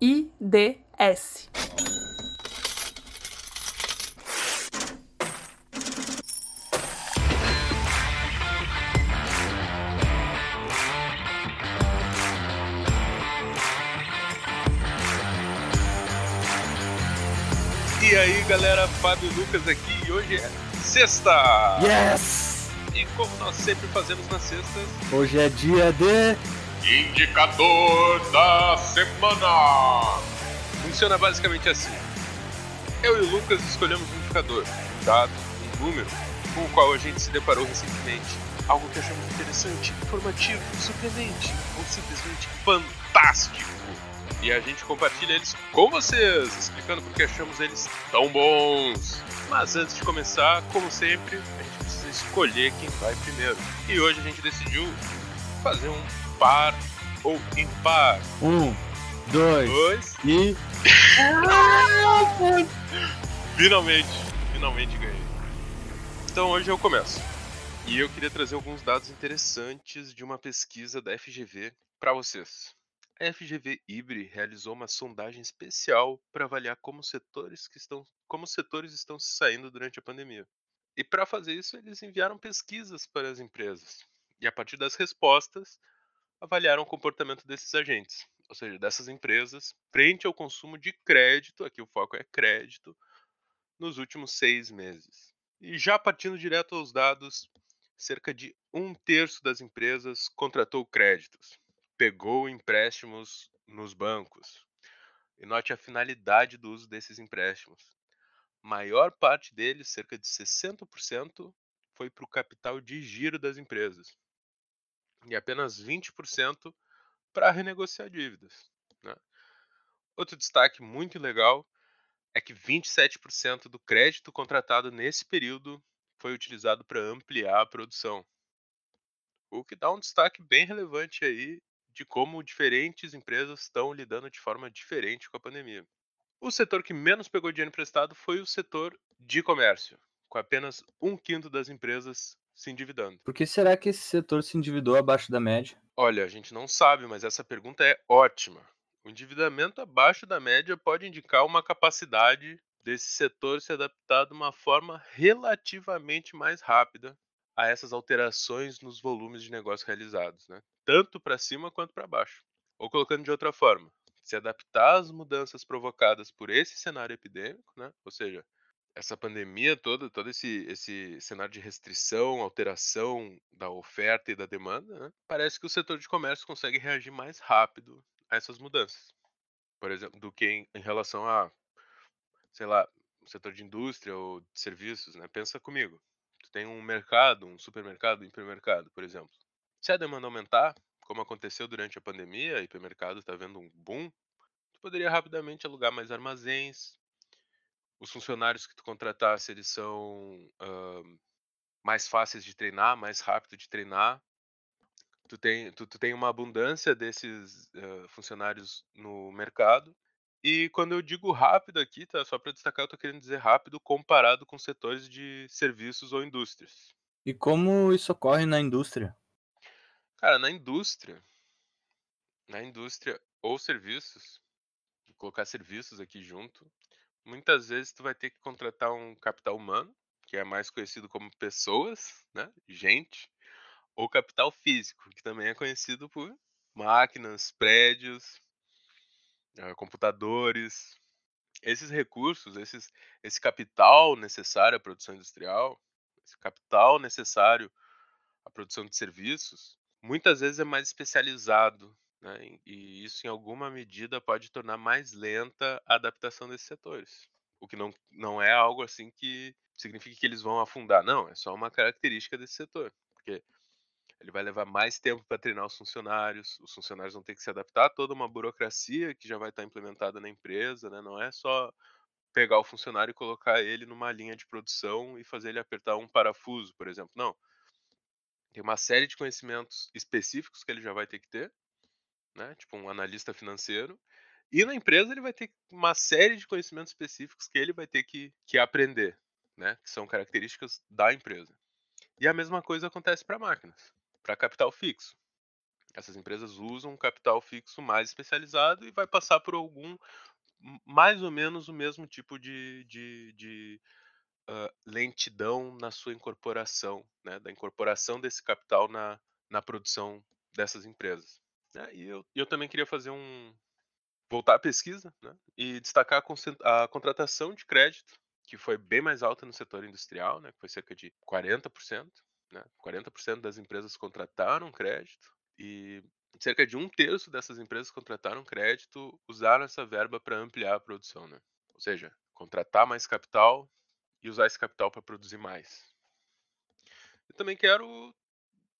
IDS. E aí galera, Fábio Lucas aqui e hoje é sexta! Yes! E como nós sempre fazemos nas sextas, Hoje é dia de. Indicador da Semana! Funciona basicamente assim: eu e o Lucas escolhemos um indicador, um dado, um número, com o qual a gente se deparou recentemente. Algo que achamos interessante, informativo, surpreendente ou simplesmente fantástico. E a gente compartilha eles com vocês, explicando porque achamos eles tão bons. Mas antes de começar, como sempre, a gente precisa escolher quem vai primeiro. E hoje a gente decidiu fazer um par ou impar. Um, dois, Dois. e. Finalmente, finalmente ganhei. Então hoje eu começo. E eu queria trazer alguns dados interessantes de uma pesquisa da FGV para vocês. A FGV Ibre realizou uma sondagem especial para avaliar como setores que estão, como os setores estão se saindo durante a pandemia. E para fazer isso, eles enviaram pesquisas para as empresas. E a partir das respostas, avaliaram o comportamento desses agentes, ou seja, dessas empresas, frente ao consumo de crédito, aqui o foco é crédito, nos últimos seis meses. E já partindo direto aos dados, cerca de um terço das empresas contratou créditos, pegou empréstimos nos bancos. E note a finalidade do uso desses empréstimos. Maior parte deles, cerca de 60%, foi para o capital de giro das empresas. E apenas 20% para renegociar dívidas. né? Outro destaque muito legal é que 27% do crédito contratado nesse período foi utilizado para ampliar a produção. O que dá um destaque bem relevante aí de como diferentes empresas estão lidando de forma diferente com a pandemia. O setor que menos pegou dinheiro emprestado foi o setor de comércio, com apenas um quinto das empresas se endividando. Por que será que esse setor se endividou abaixo da média? Olha, a gente não sabe, mas essa pergunta é ótima. O endividamento abaixo da média pode indicar uma capacidade desse setor se adaptar de uma forma relativamente mais rápida a essas alterações nos volumes de negócio realizados, né? tanto para cima quanto para baixo. Ou colocando de outra forma, se adaptar às mudanças provocadas por esse cenário epidêmico, né? ou seja, essa pandemia toda, todo esse, esse cenário de restrição, alteração da oferta e da demanda, né? parece que o setor de comércio consegue reagir mais rápido a essas mudanças. Por exemplo, do que em, em relação a, sei lá, o setor de indústria ou de serviços, né? Pensa comigo. Tu tem um mercado, um supermercado, um hipermercado, por exemplo. Se a demanda aumentar, como aconteceu durante a pandemia, o hipermercado está vendo um boom, tu poderia rapidamente alugar mais armazéns, os funcionários que tu contratasse, eles são uh, mais fáceis de treinar, mais rápido de treinar. Tu tem, tu, tu tem uma abundância desses uh, funcionários no mercado. E quando eu digo rápido aqui, tá? Só para destacar, eu tô querendo dizer rápido comparado com setores de serviços ou indústrias. E como isso ocorre na indústria? Cara, na indústria, na indústria ou serviços, vou colocar serviços aqui junto, muitas vezes tu vai ter que contratar um capital humano, que é mais conhecido como pessoas, né? Gente, ou capital físico, que também é conhecido por máquinas, prédios, eh, computadores. Esses recursos, esses, esse capital necessário à produção industrial, esse capital necessário à produção de serviços, muitas vezes é mais especializado, né? e isso em alguma medida pode tornar mais lenta a adaptação desses setores. O que não, não é algo assim que significa que eles vão afundar, não, é só uma característica desse setor, porque ele vai levar mais tempo para treinar os funcionários, os funcionários vão ter que se adaptar a toda uma burocracia que já vai estar implementada na empresa, né? não é só pegar o funcionário e colocar ele numa linha de produção e fazer ele apertar um parafuso, por exemplo, não tem uma série de conhecimentos específicos que ele já vai ter que ter, né? Tipo um analista financeiro. E na empresa ele vai ter uma série de conhecimentos específicos que ele vai ter que, que aprender, né? Que são características da empresa. E a mesma coisa acontece para máquinas, para capital fixo. Essas empresas usam um capital fixo mais especializado e vai passar por algum mais ou menos o mesmo tipo de, de, de uh, lentidão na sua incorporação, né? Da incorporação desse capital na, na produção dessas empresas. Né? E eu, eu também queria fazer um voltar à pesquisa, né? E destacar a, a contratação de crédito que foi bem mais alta no setor industrial, né, que foi cerca de 40%. Né, 40% das empresas contrataram crédito e cerca de um terço dessas empresas contrataram crédito usaram essa verba para ampliar a produção. Né? Ou seja, contratar mais capital e usar esse capital para produzir mais. Eu também quero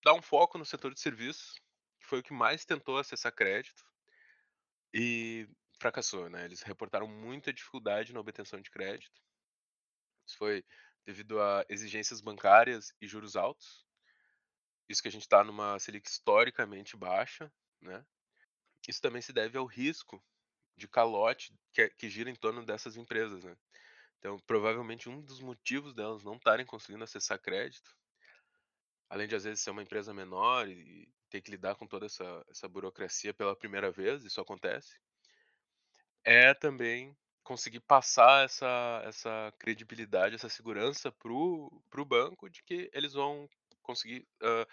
dar um foco no setor de serviços, foi o que mais tentou acessar crédito e fracassou. Né? Eles reportaram muita dificuldade na obtenção de crédito isso foi devido a exigências bancárias e juros altos. Isso que a gente está numa Selic historicamente baixa, né? Isso também se deve ao risco de calote que, é, que gira em torno dessas empresas, né? Então, provavelmente um dos motivos delas não estarem conseguindo acessar crédito, além de às vezes ser uma empresa menor e ter que lidar com toda essa, essa burocracia pela primeira vez, isso acontece, é também conseguir passar essa, essa credibilidade, essa segurança para o banco de que eles vão conseguir uh,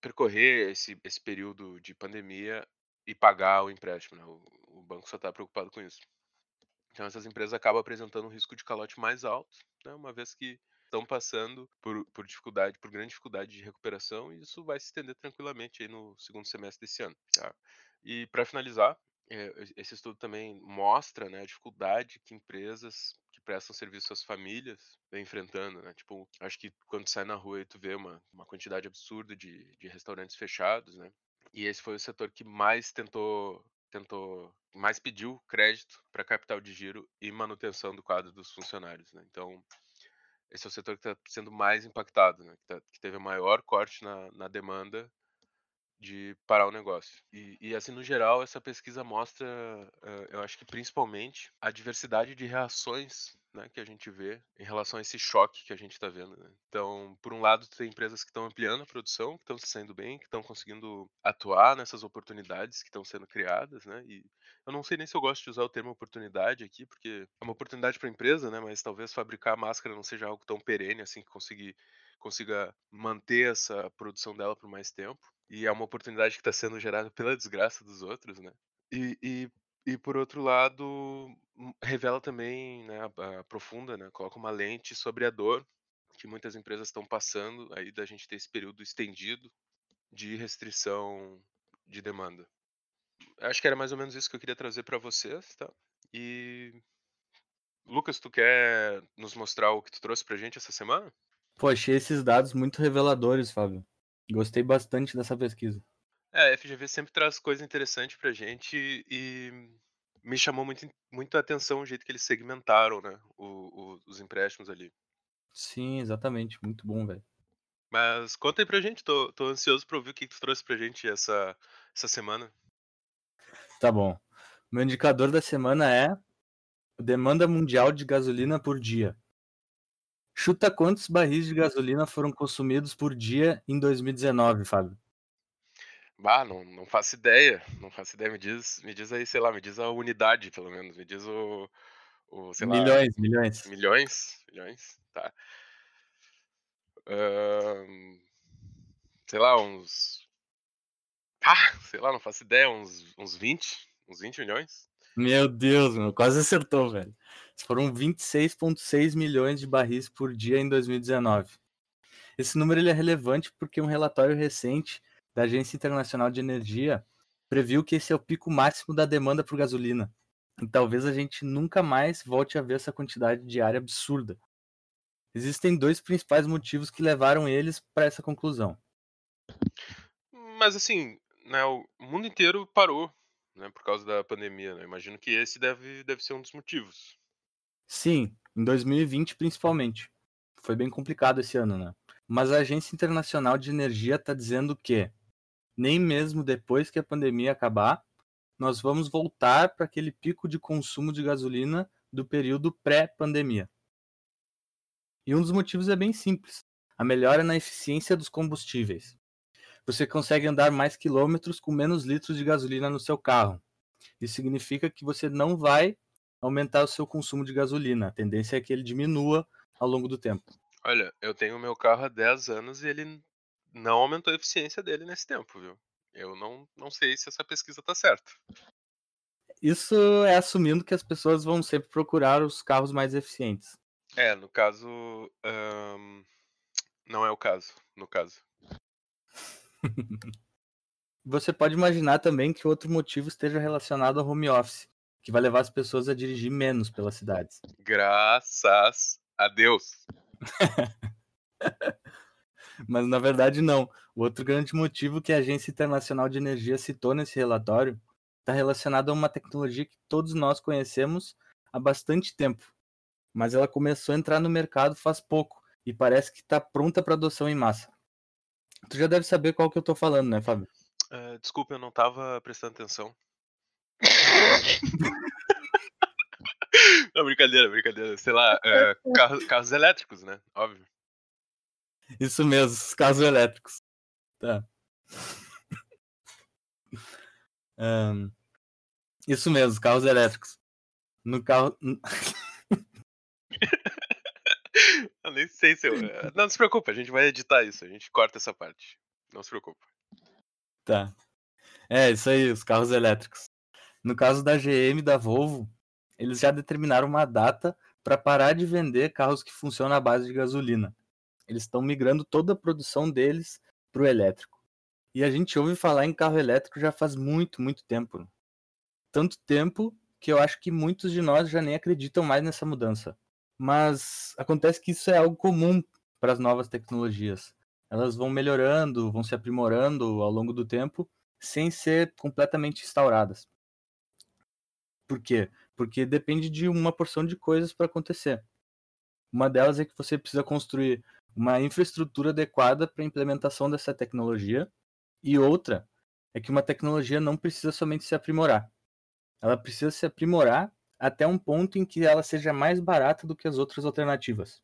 percorrer esse, esse período de pandemia e pagar o empréstimo. Né? O, o banco só está preocupado com isso. Então essas empresas acabam apresentando um risco de calote mais alto, né? uma vez que estão passando por, por dificuldade, por grande dificuldade de recuperação, e isso vai se estender tranquilamente aí no segundo semestre desse ano. Tá? E para finalizar, é, esse estudo também mostra, né, a dificuldade que empresas que prestam serviço às famílias vêm enfrentando, né? Tipo, acho que quando sai na rua e tu vê uma, uma quantidade absurda de, de restaurantes fechados, né? E esse foi o setor que mais tentou tentou mais pediu crédito para capital de giro e manutenção do quadro dos funcionários, né? Então, esse é o setor que está sendo mais impactado, né? Que, tá, que teve o maior corte na, na demanda de parar o negócio. E, e, assim, no geral, essa pesquisa mostra, uh, eu acho que principalmente, a diversidade de reações né, que a gente vê em relação a esse choque que a gente está vendo. Né? Então, por um lado, tem empresas que estão ampliando a produção, que estão se saindo bem, que estão conseguindo atuar nessas oportunidades que estão sendo criadas, né? E eu não sei nem se eu gosto de usar o termo oportunidade aqui, porque é uma oportunidade para a empresa, né? Mas talvez fabricar máscara não seja algo tão perene assim que conseguir consiga manter essa produção dela por mais tempo. E é uma oportunidade que está sendo gerada pela desgraça dos outros, né? E, e, e por outro lado, revela também, né, aprofunda, né, coloca uma lente sobre a dor que muitas empresas estão passando aí da gente ter esse período estendido de restrição de demanda. Acho que era mais ou menos isso que eu queria trazer para vocês, tá? E Lucas, tu quer nos mostrar o que tu trouxe pra gente essa semana? Pô, achei esses dados muito reveladores, Fábio. Gostei bastante dessa pesquisa. É, a FGV sempre traz coisa interessante pra gente e me chamou muito, muito a atenção o jeito que eles segmentaram, né, o, o, os empréstimos ali. Sim, exatamente. Muito bom, velho. Mas conta aí pra gente, tô, tô ansioso pra ouvir o que, tu trouxe pra gente essa, essa semana. Tá bom. Meu indicador da semana é demanda mundial de gasolina por dia. Chuta quantos barris de gasolina foram consumidos por dia em 2019, Fábio? Bah, não, não faço ideia. Não faço ideia. Me diz, me diz aí, sei lá, me diz a unidade, pelo menos. Me diz o. o milhões, lá, milhões. Milhões? Milhões? Tá. sei lá, uns. Ah, sei lá, não faço ideia, uns, uns 20, uns 20 milhões. Meu Deus, meu, quase acertou, velho. Foram 26,6 milhões de barris por dia em 2019. Esse número ele é relevante porque um relatório recente da Agência Internacional de Energia previu que esse é o pico máximo da demanda por gasolina. E talvez a gente nunca mais volte a ver essa quantidade diária absurda. Existem dois principais motivos que levaram eles para essa conclusão. Mas assim, né, o mundo inteiro parou né, por causa da pandemia. Né? Imagino que esse deve, deve ser um dos motivos. Sim, em 2020 principalmente. Foi bem complicado esse ano, né? Mas a Agência Internacional de Energia está dizendo que nem mesmo depois que a pandemia acabar, nós vamos voltar para aquele pico de consumo de gasolina do período pré-pandemia. E um dos motivos é bem simples: a melhora na eficiência dos combustíveis. você consegue andar mais quilômetros com menos litros de gasolina no seu carro. Isso significa que você não vai aumentar o seu consumo de gasolina. A tendência é que ele diminua ao longo do tempo. Olha, eu tenho meu carro há 10 anos e ele não aumentou a eficiência dele nesse tempo, viu? Eu não, não sei se essa pesquisa tá certa. Isso é assumindo que as pessoas vão sempre procurar os carros mais eficientes. É, no caso. não é o caso, no caso. Você pode imaginar também que outro motivo esteja relacionado ao home office, que vai levar as pessoas a dirigir menos pelas cidades. Graças a Deus. Mas na verdade não. O outro grande motivo que a Agência Internacional de Energia citou nesse relatório está relacionado a uma tecnologia que todos nós conhecemos há bastante tempo, mas ela começou a entrar no mercado faz pouco e parece que está pronta para adoção em massa. Tu já deve saber qual que eu estou falando, né, Fábio? Uh, desculpa, eu não estava prestando atenção. não, brincadeira, brincadeira. Sei lá, uh, carros, carros elétricos, né? Óbvio. Isso mesmo, os carros elétricos. Tá. um, isso mesmo, carros elétricos. No carro. eu nem sei se eu. Não, não se preocupe, a gente vai editar isso, a gente corta essa parte. Não se preocupe. Tá. É, isso aí, os carros elétricos. No caso da GM e da Volvo, eles já determinaram uma data para parar de vender carros que funcionam à base de gasolina. Eles estão migrando toda a produção deles para o elétrico. E a gente ouve falar em carro elétrico já faz muito, muito tempo. Tanto tempo que eu acho que muitos de nós já nem acreditam mais nessa mudança. Mas acontece que isso é algo comum para as novas tecnologias. Elas vão melhorando, vão se aprimorando ao longo do tempo, sem ser completamente instauradas. Por quê? Porque depende de uma porção de coisas para acontecer. Uma delas é que você precisa construir uma infraestrutura adequada para a implementação dessa tecnologia, e outra é que uma tecnologia não precisa somente se aprimorar. Ela precisa se aprimorar até um ponto em que ela seja mais barata do que as outras alternativas.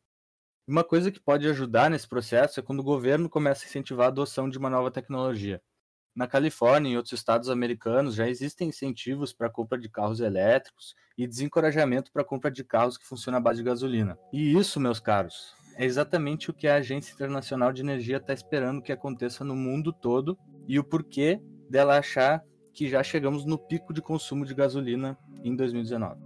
Uma coisa que pode ajudar nesse processo é quando o governo começa a incentivar a adoção de uma nova tecnologia. Na Califórnia e outros estados americanos já existem incentivos para a compra de carros elétricos e desencorajamento para a compra de carros que funcionam à base de gasolina. E isso, meus caros, é exatamente o que a Agência Internacional de Energia está esperando que aconteça no mundo todo e o porquê dela achar que já chegamos no pico de consumo de gasolina em 2019.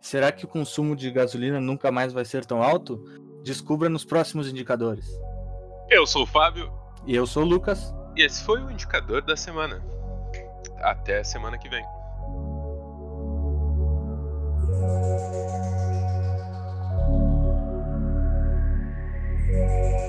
Será que o consumo de gasolina nunca mais vai ser tão alto? Descubra nos próximos indicadores. Eu sou o Fábio. E eu sou o Lucas. E esse foi o indicador da semana. Até semana que vem. Música